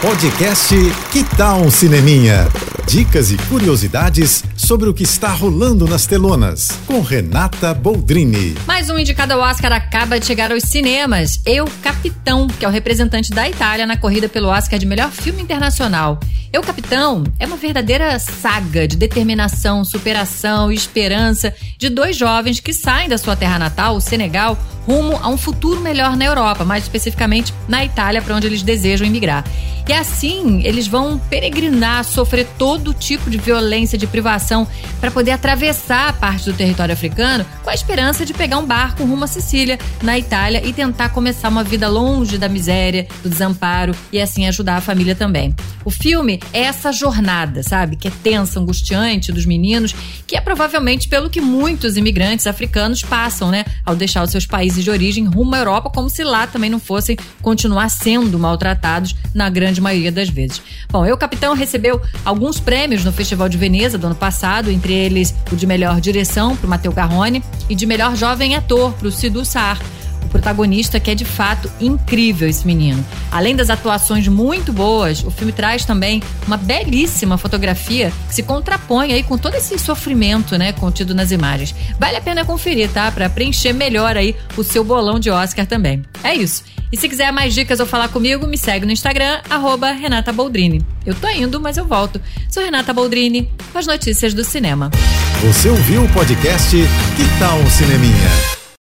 Podcast Que Tal um Cineminha? Dicas e curiosidades sobre o que está rolando nas telonas, com Renata Boldrini. Mais um indicado ao Oscar acaba de chegar aos cinemas. Eu, Capitão, que é o representante da Itália na corrida pelo Oscar de melhor filme internacional. Eu, Capitão, é uma verdadeira saga de determinação, superação e esperança de dois jovens que saem da sua terra natal, o Senegal, rumo a um futuro melhor na Europa, mais especificamente na Itália, para onde eles desejam emigrar. E assim, eles vão peregrinar, sofrer todo tipo de violência, de privação, para poder atravessar parte do território africano com a esperança de pegar um barco rumo à Sicília, na Itália, e tentar começar uma vida longe da miséria, do desamparo e assim ajudar a família também. O filme é essa jornada, sabe? Que é tensa, angustiante dos meninos, que é provavelmente pelo que muitos imigrantes africanos passam, né? Ao deixar os seus países de origem rumo à Europa, como se lá também não fossem continuar sendo maltratados na grande maioria das vezes. Bom, eu, capitão, recebeu alguns prêmios no Festival de Veneza do ano passado, entre eles o de melhor direção para o Matteo Garrone e de melhor jovem ator para o Sidu Saar protagonista que é de fato incrível esse menino. Além das atuações muito boas, o filme traz também uma belíssima fotografia que se contrapõe aí com todo esse sofrimento, né, contido nas imagens. Vale a pena conferir, tá? Para preencher melhor aí o seu bolão de Oscar também. É isso. E se quiser mais dicas ou falar comigo, me segue no Instagram, arroba Renata Boldrini. Eu tô indo, mas eu volto. Sou Renata Boldrini, as notícias do cinema. Você ouviu o podcast Que Tal um Cineminha?